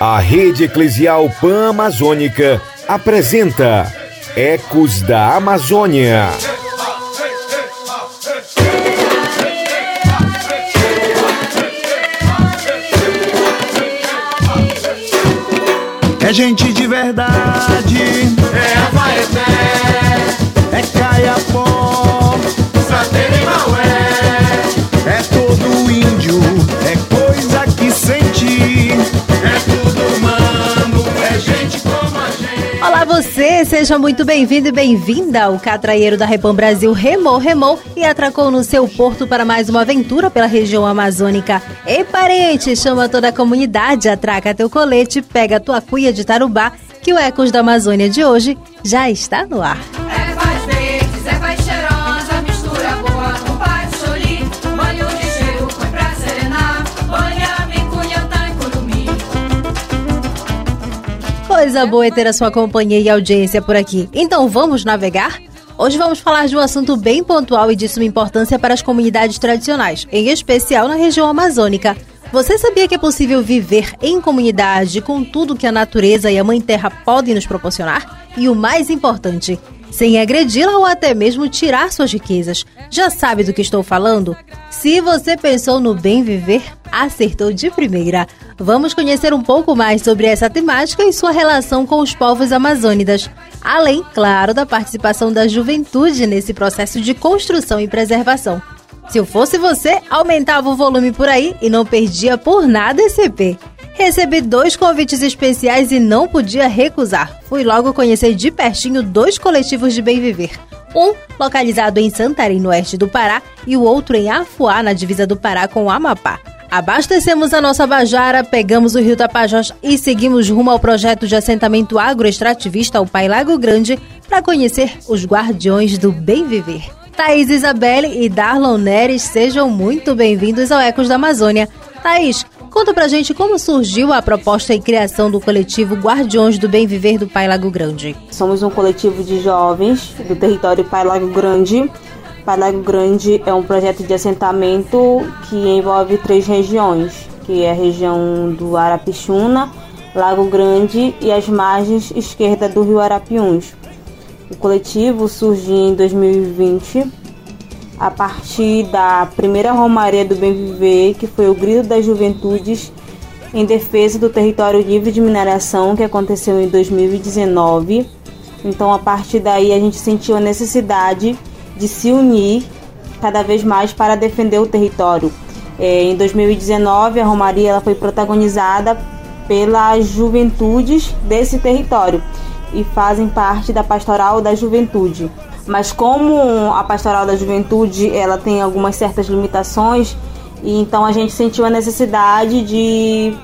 A Rede Eclesial Pan-Amazônica apresenta Ecos da Amazônia. É gente de verdade. Seja muito bem-vindo e bem-vinda. O catraieiro da Repam Brasil remou, remou e atracou no seu porto para mais uma aventura pela região amazônica. Ei parente, chama toda a comunidade, atraca teu colete, pega tua cuia de tarubá, que o Ecos da Amazônia de hoje já está no ar. Coisa boa é ter a sua companhia e audiência por aqui. Então vamos navegar? Hoje vamos falar de um assunto bem pontual e de suma importância para as comunidades tradicionais, em especial na região amazônica. Você sabia que é possível viver em comunidade com tudo que a natureza e a Mãe Terra podem nos proporcionar? E o mais importante, sem agredi-la ou até mesmo tirar suas riquezas. Já sabe do que estou falando? Se você pensou no bem viver, acertou de primeira. Vamos conhecer um pouco mais sobre essa temática e sua relação com os povos amazônidas. Além, claro, da participação da juventude nesse processo de construção e preservação. Se eu fosse você, aumentava o volume por aí e não perdia por nada esse EP. Recebi dois convites especiais e não podia recusar. Fui logo conhecer de pertinho dois coletivos de bem viver. Um localizado em Santarém, no oeste do Pará, e o outro em Afuá, na divisa do Pará com o Amapá. Abastecemos a nossa Bajara, pegamos o rio Tapajós e seguimos rumo ao projeto de assentamento agroextrativista, o Pai Lago Grande, para conhecer os guardiões do bem viver. Thaís Isabelle e Darlon Neres, sejam muito bem-vindos ao Ecos da Amazônia. Thaís, conta pra gente como surgiu a proposta e criação do coletivo Guardiões do Bem Viver do Pai Lago Grande. Somos um coletivo de jovens do território Pai Lago Grande. Pai Lago Grande é um projeto de assentamento que envolve três regiões, que é a região do Arapixuna, Lago Grande e as margens esquerda do rio Arapiuns. O coletivo surgiu em 2020 a partir da primeira Romaria do Bem Viver, que foi o Grito das Juventudes em defesa do território livre de mineração, que aconteceu em 2019. Então, a partir daí, a gente sentiu a necessidade de se unir cada vez mais para defender o território. É, em 2019, a Romaria ela foi protagonizada pelas juventudes desse território e fazem parte da Pastoral da Juventude. Mas como a Pastoral da Juventude ela tem algumas certas limitações, e então a gente sentiu a necessidade de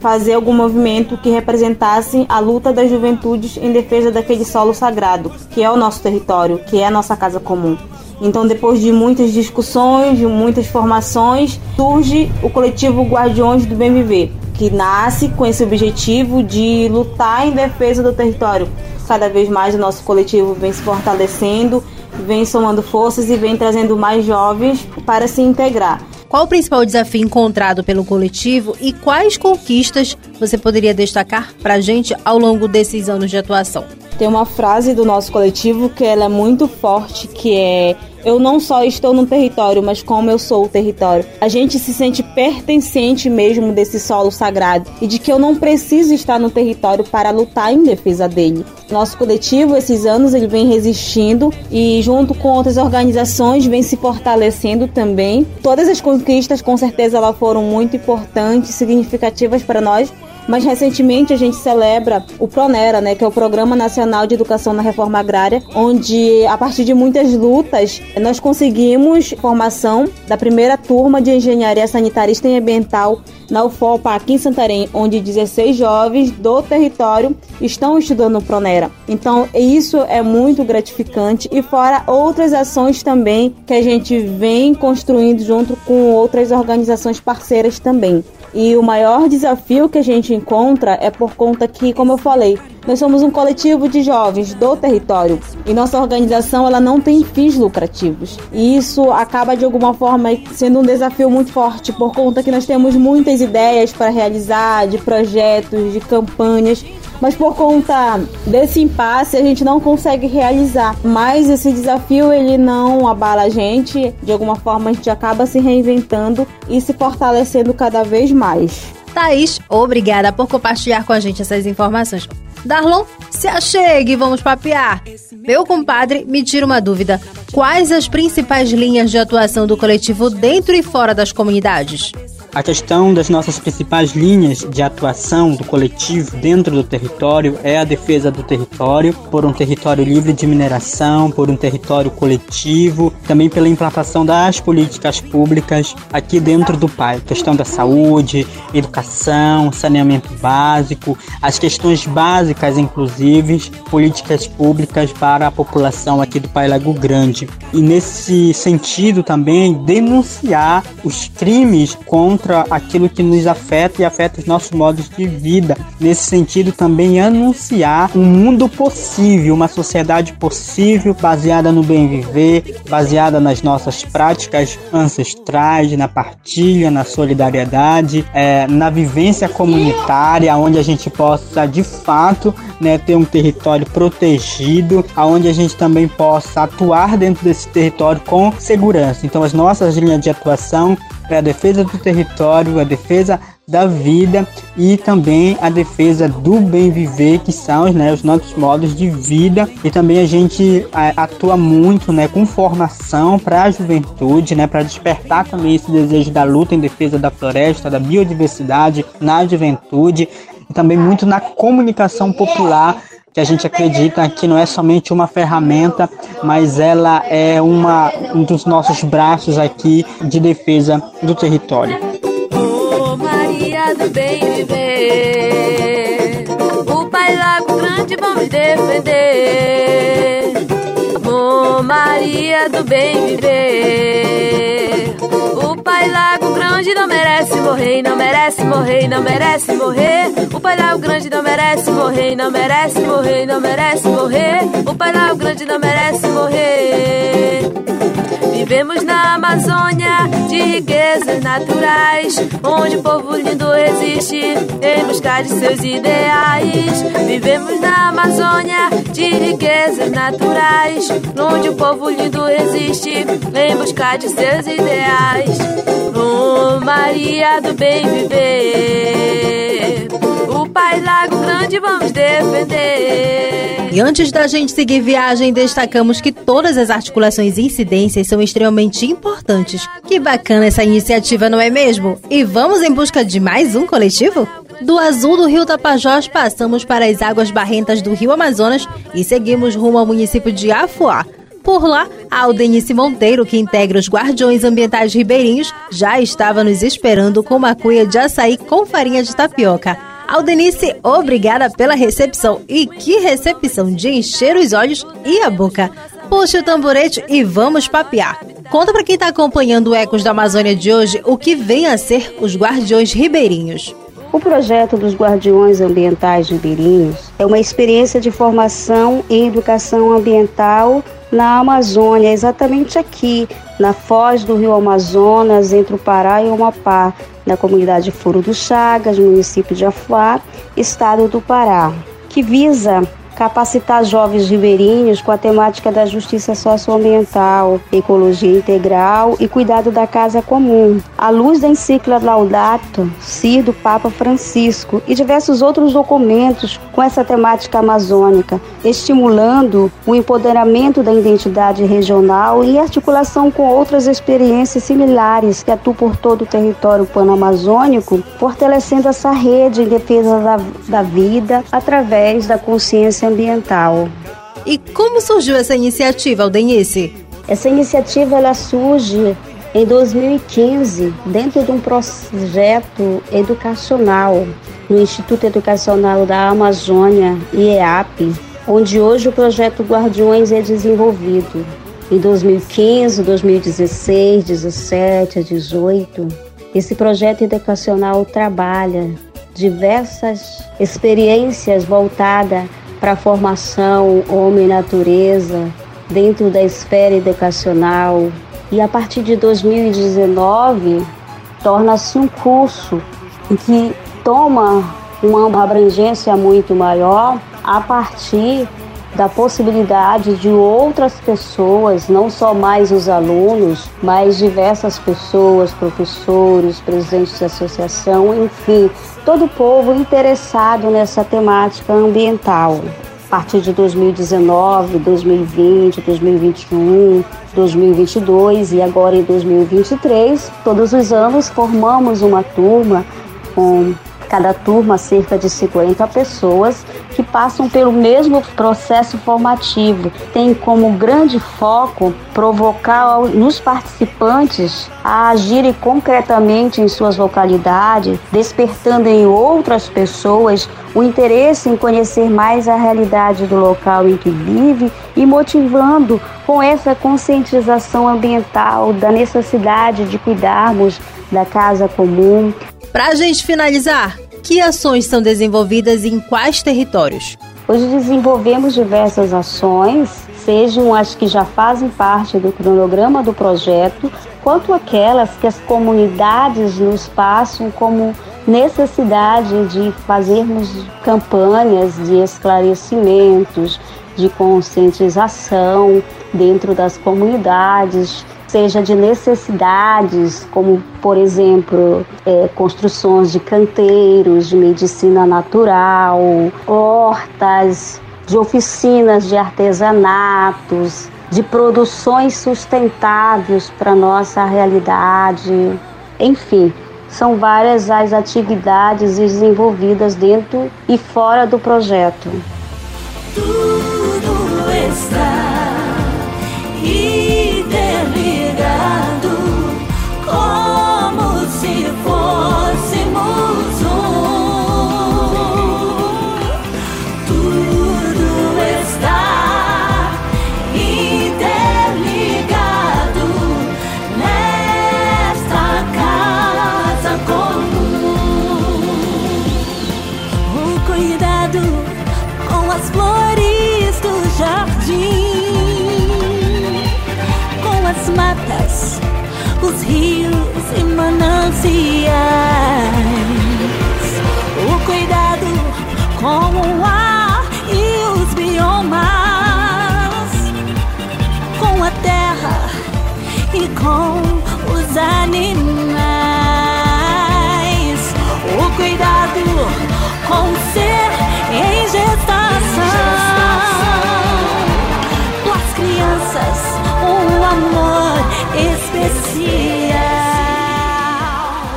fazer algum movimento que representasse a luta das juventudes em defesa daquele solo sagrado, que é o nosso território, que é a nossa casa comum. Então, depois de muitas discussões, de muitas formações, surge o coletivo Guardiões do Bem Viver, que nasce com esse objetivo de lutar em defesa do território. Cada vez mais o nosso coletivo vem se fortalecendo, vem somando forças e vem trazendo mais jovens para se integrar. Qual o principal desafio encontrado pelo coletivo e quais conquistas você poderia destacar para a gente ao longo desses anos de atuação? Tem uma frase do nosso coletivo que ela é muito forte, que é eu não só estou no território, mas como eu sou o território. A gente se sente pertencente mesmo desse solo sagrado e de que eu não preciso estar no território para lutar em defesa dele. Nosso coletivo, esses anos, ele vem resistindo e junto com outras organizações vem se fortalecendo também. Todas as conquistas, com certeza, elas foram muito importantes, significativas para nós, mas recentemente a gente celebra o Pronera, né, que é o Programa Nacional de Educação na Reforma Agrária, onde a partir de muitas lutas nós conseguimos formação da primeira turma de Engenharia Sanitarista e Ambiental na UFOPA aqui em Santarém, onde 16 jovens do território estão estudando no Pronera. Então, isso é muito gratificante e fora outras ações também que a gente vem construindo junto com outras organizações parceiras também. E o maior desafio que a gente encontra é por conta que, como eu falei, Nós somos um coletivo de jovens do território e nossa organização ela não tem fins lucrativos. E isso acaba de alguma forma sendo um desafio muito forte por conta que nós temos muitas ideias para realizar, de projetos, de campanhas, mas por conta desse impasse a gente não consegue realizar. Mas esse desafio ele não abala a gente, de alguma forma a gente acaba se reinventando e se fortalecendo cada vez mais. Thaís, obrigada por compartilhar com a gente essas informações. Darlon, se achegue, vamos papear. Meu compadre, me tira uma dúvida. Quais as principais linhas de atuação do coletivo dentro e fora das comunidades? A questão das nossas principais linhas de atuação do coletivo dentro do território é a defesa do território, por um território livre de mineração, por um território coletivo, também pela implantação das políticas públicas aqui dentro do PAI. Questão da saúde, educação, saneamento básico, as questões básicas, inclusive, políticas públicas para a população aqui do Pai Lago Grande. E nesse sentido também denunciar os crimes contra aquilo que nos afeta e afeta os nossos modos de vida. Nesse sentido, também anunciar um mundo possível, uma sociedade possível, baseada no bem viver, baseada nas nossas práticas ancestrais, na partilha, na solidariedade, é, na vivência comunitária, onde a gente possa de fato né, ter um território protegido, aonde a gente também possa atuar dentro desse território com segurança. Então, as nossas linhas de atuação é a defesa do território, a defesa da vida e também a defesa do bem viver, que são né, os nossos modos de vida. E também a gente atua muito né, com formação para a juventude, né, para despertar também esse desejo da luta em defesa da floresta, da biodiversidade na juventude e também muito na comunicação popular que a gente acredita que não é somente uma ferramenta, mas ela é uma, um dos nossos braços aqui de defesa do território. Oh, Maria do bem viver, o Pai Lago Grande vamos defender. Oh, Maria do bem viver, o Pai Lago Grande não merece morrer, não merece morrer, não merece morrer. O Pai Lago Grande não merece morrer, não merece morrer, não merece morrer. O Pai Lago Grande não merece morrer. Vivemos na Amazônia de riquezas naturais, onde o povo lindo resiste em busca de seus ideais. Vivemos na Amazônia de riquezas naturais, onde o povo lindo resiste em busca de seus ideais. Oh, Maria do bem viver, o Pai Lago Grande vamos defender. E antes da gente seguir viagem, destacamos que todas as articulações e incidências são extremamente importantes. Que bacana essa iniciativa, não é mesmo? E vamos em busca de mais um coletivo? Do azul do rio Tapajós, passamos para as águas barrentas do rio Amazonas e seguimos rumo ao município de Afuá. Por lá, a Aldenice Monteiro, que integra os Guardiões Ambientais Ribeirinhos, já estava nos esperando com uma cuia de açaí com farinha de tapioca. Aldenice, obrigada pela recepção. E que recepção de encher os olhos e a boca. Puxe o tamborete e vamos papear. Conta para quem está acompanhando o Ecos da Amazônia de hoje o que vem a ser os Guardiões Ribeirinhos. O projeto dos Guardiões Ambientais Ribeirinhos é uma experiência de formação e educação ambiental na Amazônia, exatamente aqui, na foz do rio Amazonas, entre o Pará e o Amapá, na comunidade Furo do Chagas, município de Afuá, estado do Pará, que visa capacitar jovens ribeirinhos com a temática da justiça socioambiental, ecologia integral e cuidado da casa comum, à luz da encíclica Laudato Si do Papa Francisco e diversos outros documentos com essa temática amazônica, estimulando o empoderamento da identidade regional e articulação com outras experiências similares que atuam por todo o território panamazônico, fortalecendo essa rede em defesa da, da vida através da consciência ambiental. E como surgiu essa iniciativa, Aldenice? Essa iniciativa ela surge em 2015 dentro de um projeto educacional no Instituto Educacional da Amazônia, IEAP, onde hoje o projeto Guardiões é desenvolvido. Em 2015, 2016, 17, 18, esse projeto educacional trabalha diversas experiências voltadas para a formação homem-natureza dentro da esfera educacional. E a partir de 2019, torna-se um curso que toma uma abrangência muito maior a partir da possibilidade de outras pessoas, não só mais os alunos, mas diversas pessoas, professores, presidentes de associação, enfim, todo o povo interessado nessa temática ambiental. A partir de 2019, 2020, 2021, 2022 e agora em 2023, todos os anos formamos uma turma com cada turma cerca de 50 pessoas que passam pelo mesmo processo formativo. Tem como grande foco provocar nos participantes a agirem concretamente em suas localidades, despertando em outras pessoas o interesse em conhecer mais a realidade do local em que vive e motivando com essa conscientização ambiental da necessidade de cuidarmos da casa comum, para a gente finalizar, que ações são desenvolvidas em quais territórios? Hoje desenvolvemos diversas ações, sejam as que já fazem parte do cronograma do projeto, quanto aquelas que as comunidades nos passam como necessidade de fazermos campanhas de esclarecimentos, de conscientização dentro das comunidades, seja de necessidades, como, por exemplo, é, construções de canteiros, de medicina natural, hortas, de oficinas de artesanatos, de produções sustentáveis para nossa realidade. Enfim, são várias as atividades desenvolvidas dentro e fora do projeto. Animais. O cuidado com o ser em gestação. As crianças, um amor especial.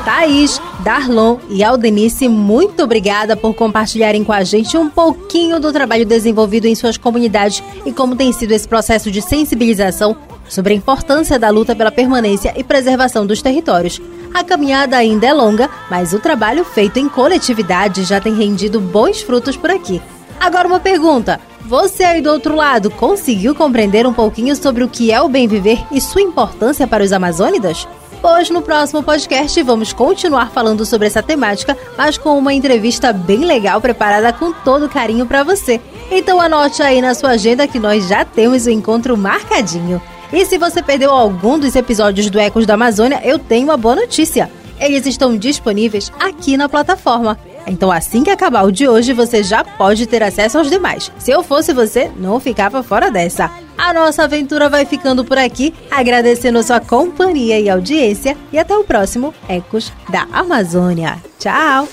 Thaís, Darlon e Aldenice, muito obrigada por compartilharem com a gente um pouquinho do trabalho desenvolvido em suas comunidades e como tem sido esse processo de sensibilização sobre a importância da luta pela permanência e preservação dos territórios. A caminhada ainda é longa, mas o trabalho feito em coletividade já tem rendido bons frutos por aqui. Agora uma pergunta: você aí do outro lado conseguiu compreender um pouquinho sobre o que é o bem viver e sua importância para os amazônidas? Pois no próximo podcast vamos continuar falando sobre essa temática, mas com uma entrevista bem legal preparada com todo carinho para você. Então anote aí na sua agenda que nós já temos o encontro marcadinho. E se você perdeu algum dos episódios do Ecos da Amazônia, eu tenho uma boa notícia. Eles estão disponíveis aqui na plataforma. Então, assim que acabar o de hoje, você já pode ter acesso aos demais. Se eu fosse você, não ficava fora dessa. A nossa aventura vai ficando por aqui, agradecendo sua companhia e audiência. E até o próximo Ecos da Amazônia. Tchau!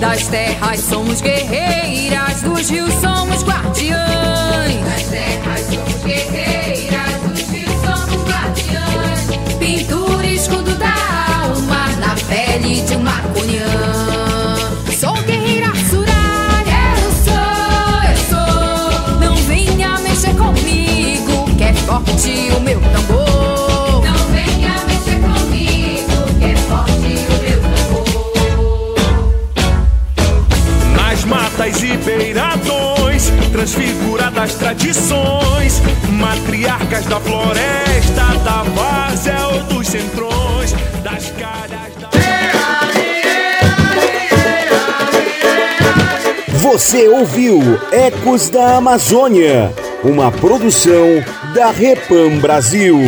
Das terras somos guerreiras, dos rios somos matas e beiradões, transfiguradas tradições, matriarcas da floresta, da várzea ou dos centrões, das calhas da. Você ouviu Ecos da Amazônia, uma produção da Repam Brasil.